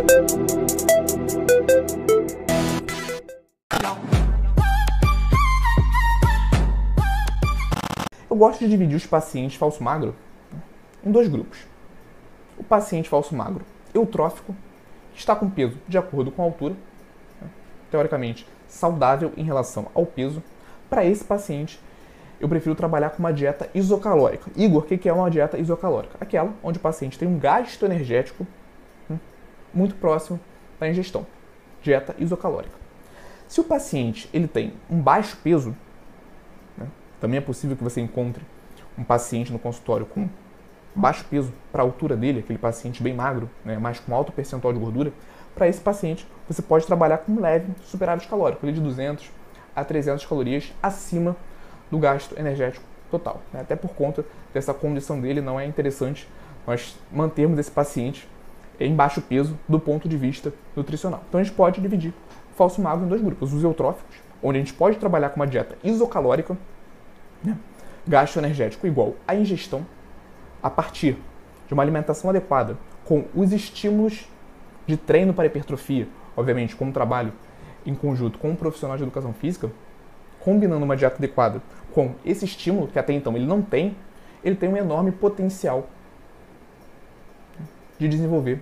Eu gosto de dividir os pacientes falso-magro em dois grupos. O paciente falso-magro eutrófico, que está com peso de acordo com a altura, né, teoricamente saudável em relação ao peso. Para esse paciente, eu prefiro trabalhar com uma dieta isocalórica. Igor, o que é uma dieta isocalórica? Aquela onde o paciente tem um gasto energético muito próximo da ingestão. Dieta isocalórica. Se o paciente ele tem um baixo peso, também é possível que você encontre um paciente no consultório com baixo peso para a altura dele, aquele paciente bem magro, né, mas com alto percentual de gordura. Para esse paciente, você pode trabalhar com leve superávit calórico, de 200 a 300 calorias acima do gasto energético total. Né? Até por conta dessa condição dele, não é interessante nós mantermos esse paciente em baixo peso do ponto de vista nutricional. Então a gente pode dividir o falso magro em dois grupos: os eutróficos, onde a gente pode trabalhar com uma dieta isocalórica né? Gasto energético igual a ingestão a partir de uma alimentação adequada com os estímulos de treino para hipertrofia, obviamente com um trabalho em conjunto com um profissional de educação física, combinando uma dieta adequada com esse estímulo que até então ele não tem, ele tem um enorme potencial de desenvolver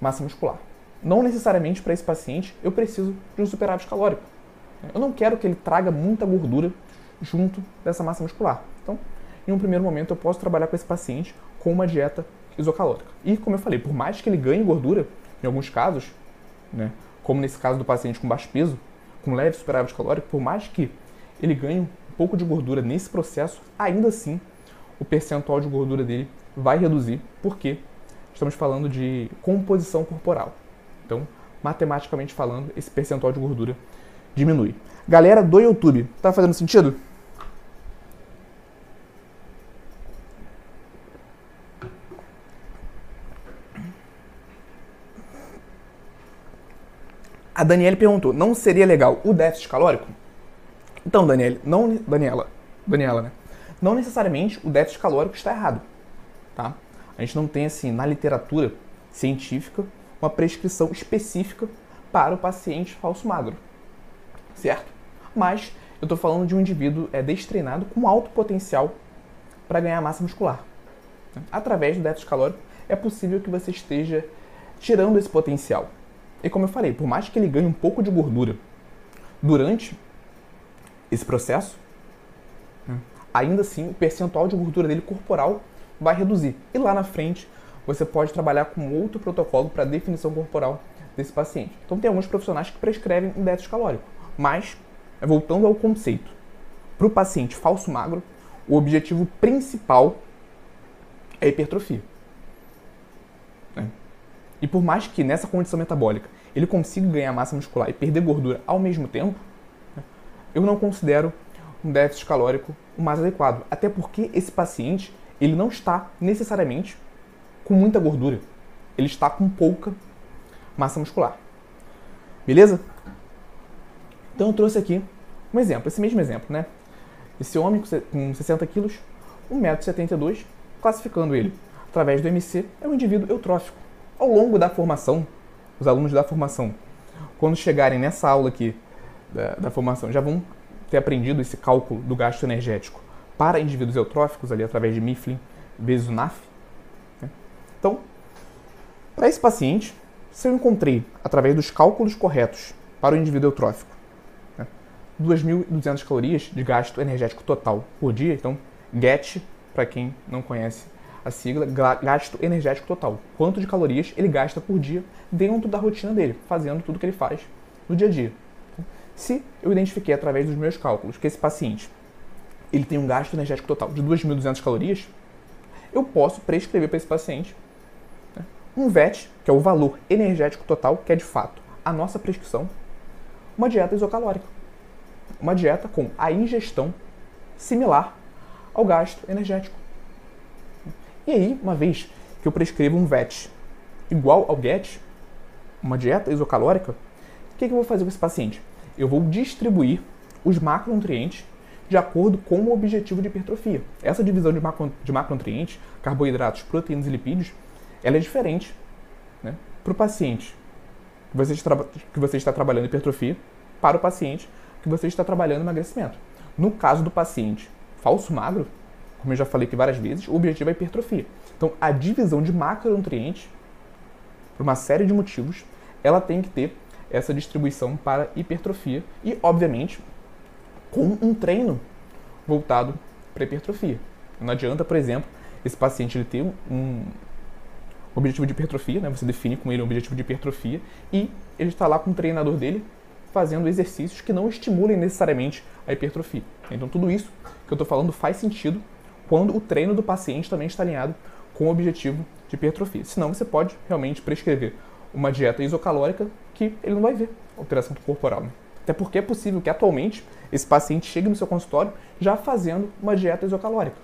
massa muscular. Não necessariamente para esse paciente eu preciso de um superávit calórico. Eu não quero que ele traga muita gordura junto dessa massa muscular. Então, em um primeiro momento, eu posso trabalhar com esse paciente com uma dieta isocalórica. E, como eu falei, por mais que ele ganhe gordura, em alguns casos, né, como nesse caso do paciente com baixo peso, com leve superávit calórico, por mais que ele ganhe um pouco de gordura nesse processo, ainda assim o percentual de gordura dele vai reduzir, porque estamos falando de composição corporal. Então, matematicamente falando, esse percentual de gordura diminui. Galera do YouTube, tá fazendo sentido? A Daniela perguntou: não seria legal o déficit calórico? Então, Daniela, não, Daniela, Daniela, né? Não necessariamente o déficit calórico está errado, tá? A gente não tem assim na literatura científica uma prescrição específica para o paciente falso magro, certo? Mas eu estou falando de um indivíduo é, destreinado com alto potencial para ganhar massa muscular. Através do déficit calórico é possível que você esteja tirando esse potencial. E como eu falei, por mais que ele ganhe um pouco de gordura durante esse processo, ainda assim o percentual de gordura dele corporal vai reduzir. E lá na frente você pode trabalhar com outro protocolo para definição corporal desse paciente. Então tem alguns profissionais que prescrevem um déficit calórico, mas voltando ao conceito, para o paciente falso magro, o objetivo principal é hipertrofia. E por mais que nessa condição metabólica ele consiga ganhar massa muscular e perder gordura ao mesmo tempo, né, eu não considero um déficit calórico o mais adequado. Até porque esse paciente ele não está necessariamente com muita gordura. Ele está com pouca massa muscular. Beleza? Então eu trouxe aqui um exemplo, esse mesmo exemplo, né? Esse homem com 60 quilos, 1,72m, classificando ele através do MC, é um indivíduo eutrófico ao longo da formação, os alunos da formação, quando chegarem nessa aula aqui da, da formação, já vão ter aprendido esse cálculo do gasto energético para indivíduos eutróficos, ali através de Mifflin vezes o NAF. Né? Então, para esse paciente, se eu encontrei, através dos cálculos corretos para o indivíduo eutrófico, né, 2.200 calorias de gasto energético total por dia, então GET, para quem não conhece a sigla gasto energético total. Quanto de calorias ele gasta por dia dentro da rotina dele, fazendo tudo que ele faz no dia a dia. Se eu identifiquei através dos meus cálculos que esse paciente ele tem um gasto energético total de 2.200 calorias, eu posso prescrever para esse paciente né, um VET, que é o valor energético total, que é de fato a nossa prescrição, uma dieta isocalórica. Uma dieta com a ingestão similar ao gasto energético. E aí, uma vez que eu prescrevo um VET igual ao GET, uma dieta isocalórica, o que, que eu vou fazer com esse paciente? Eu vou distribuir os macronutrientes de acordo com o objetivo de hipertrofia. Essa divisão de, macro, de macronutrientes, carboidratos, proteínas e lipídios, ela é diferente né, para o paciente que você, está, que você está trabalhando hipertrofia para o paciente que você está trabalhando emagrecimento. No caso do paciente falso magro, como eu já falei aqui várias vezes, o objetivo é hipertrofia. Então, a divisão de macronutrientes, por uma série de motivos, ela tem que ter essa distribuição para hipertrofia e, obviamente, com um treino voltado para hipertrofia. Não adianta, por exemplo, esse paciente ele ter um objetivo de hipertrofia, né? você define com ele um objetivo de hipertrofia, e ele está lá com o treinador dele fazendo exercícios que não estimulem necessariamente a hipertrofia. Então, tudo isso que eu estou falando faz sentido quando o treino do paciente também está alinhado com o objetivo de hipertrofia. Senão, você pode realmente prescrever uma dieta isocalórica que ele não vai ver alteração corporal. Né? Até porque é possível que atualmente esse paciente chegue no seu consultório já fazendo uma dieta isocalórica.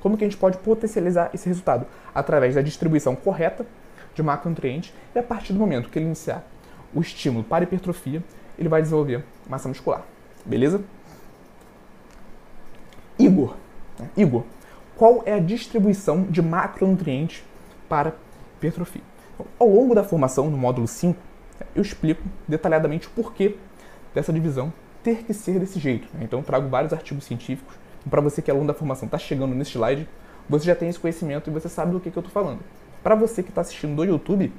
Como que a gente pode potencializar esse resultado? Através da distribuição correta de macronutrientes e a partir do momento que ele iniciar o estímulo para hipertrofia, ele vai desenvolver massa muscular. Beleza? Igor. Né? Igor, qual é a distribuição de macronutrientes para hipertrofia? Então, ao longo da formação, no módulo 5, eu explico detalhadamente o porquê dessa divisão ter que ser desse jeito. Né? Então, trago vários artigos científicos. Então, para você que é aluno da formação, está chegando nesse slide, você já tem esse conhecimento e você sabe do que, que eu estou falando. Para você que está assistindo do YouTube,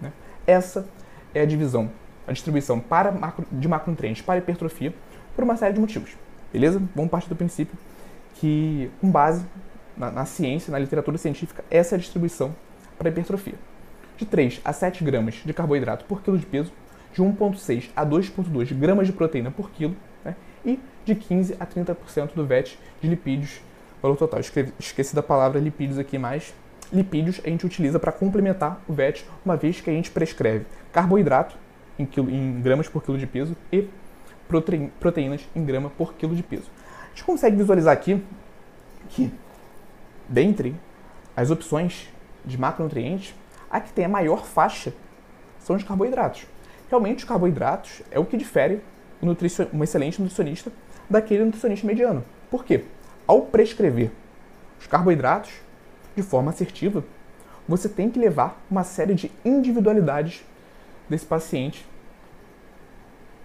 né, essa é a divisão, a distribuição para macro, de macronutrientes para hipertrofia por uma série de motivos. Beleza? Vamos partir do princípio que, com base na, na ciência, na literatura científica, essa é a distribuição para hipertrofia. De 3 a 7 gramas de carboidrato por quilo de peso, de 1,6 a 2,2 gramas de proteína por quilo né, e de 15 a 30% do VET de lipídios, valor total. Esqueci, da palavra lipídios aqui, mas lipídios a gente utiliza para complementar o VET, uma vez que a gente prescreve carboidrato em, quilo, em gramas por quilo de peso e proteínas em grama por quilo de peso. A gente consegue visualizar aqui que, dentre as opções de macronutrientes, a que tem a maior faixa são os carboidratos. Realmente, os carboidratos é o que difere um, excelente nutricionista daquele nutricionista mediano. Por quê? Ao prescrever os carboidratos de forma assertiva, você tem que levar uma série de individualidades desse paciente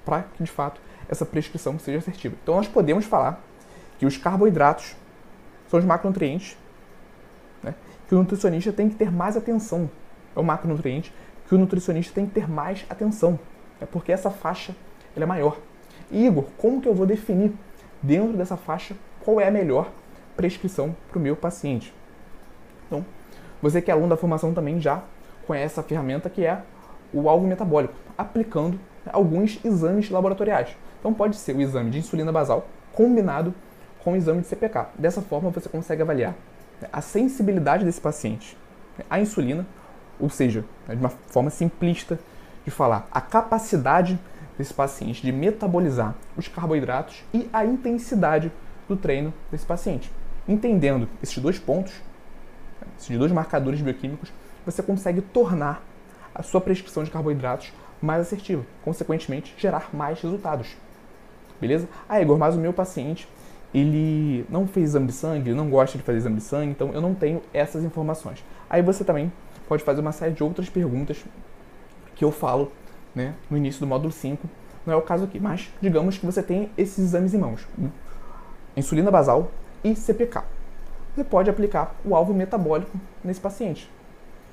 para que, de fato, essa prescrição seja assertiva. Então, nós podemos falar que os carboidratos são os macronutrientes né, que o nutricionista tem que ter mais atenção. É o macronutriente que o nutricionista tem que ter mais atenção, é porque essa faixa é maior. E, Igor, como que eu vou definir dentro dessa faixa qual é a melhor prescrição para o meu paciente? Então, você que é aluno da formação também já conhece essa ferramenta que é o alvo metabólico, aplicando alguns exames laboratoriais. Então pode ser o exame de insulina basal combinado com o exame de CPK. Dessa forma você consegue avaliar a sensibilidade desse paciente à insulina, ou seja, de uma forma simplista de falar, a capacidade desse paciente de metabolizar os carboidratos e a intensidade do treino desse paciente. Entendendo esses dois pontos, esses dois marcadores bioquímicos, você consegue tornar a sua prescrição de carboidratos mais assertiva, consequentemente gerar mais resultados. Beleza? Ah, Igor, mas o meu paciente, ele não fez exame de sangue, não gosta de fazer exame de sangue, então eu não tenho essas informações. Aí você também pode fazer uma série de outras perguntas que eu falo né, no início do módulo 5. Não é o caso aqui, mas digamos que você tem esses exames em mãos: insulina basal e CPK. Você pode aplicar o alvo metabólico nesse paciente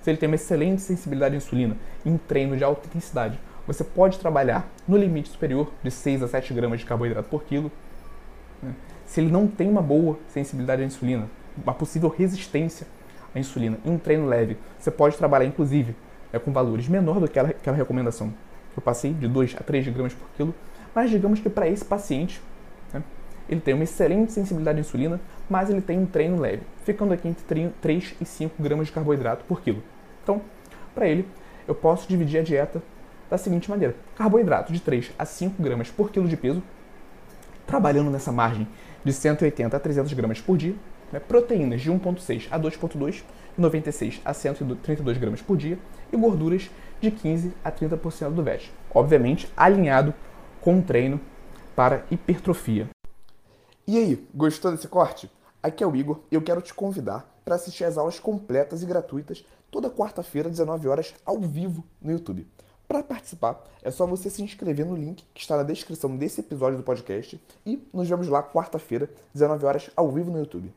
se ele tem uma excelente sensibilidade à insulina em treino de alta intensidade, você pode trabalhar no limite superior de 6 a 7 gramas de carboidrato por quilo. Né? Se ele não tem uma boa sensibilidade à insulina, uma possível resistência à insulina em um treino leve, você pode trabalhar inclusive é, com valores menor do que aquela, aquela recomendação que eu passei, de 2 a 3 gramas por quilo, mas digamos que para esse paciente, né, ele tem uma excelente sensibilidade à insulina, mas ele tem um treino leve, ficando aqui entre 3 e 5 gramas de carboidrato por quilo. Então, para ele, eu posso dividir a dieta da seguinte maneira: carboidrato de 3 a 5 gramas por quilo de peso, trabalhando nessa margem de 180 a 300 gramas por dia, né? proteínas de 1,6 a 2,2, 96 a 132 gramas por dia, e gorduras de 15 a 30% do VET. Obviamente, alinhado com o treino para hipertrofia. E aí, gostou desse corte? Aqui é o Igor e eu quero te convidar para assistir às aulas completas e gratuitas toda quarta-feira, 19 horas, ao vivo no YouTube. Para participar, é só você se inscrever no link que está na descrição desse episódio do podcast e nos vemos lá quarta-feira, 19 horas, ao vivo no YouTube.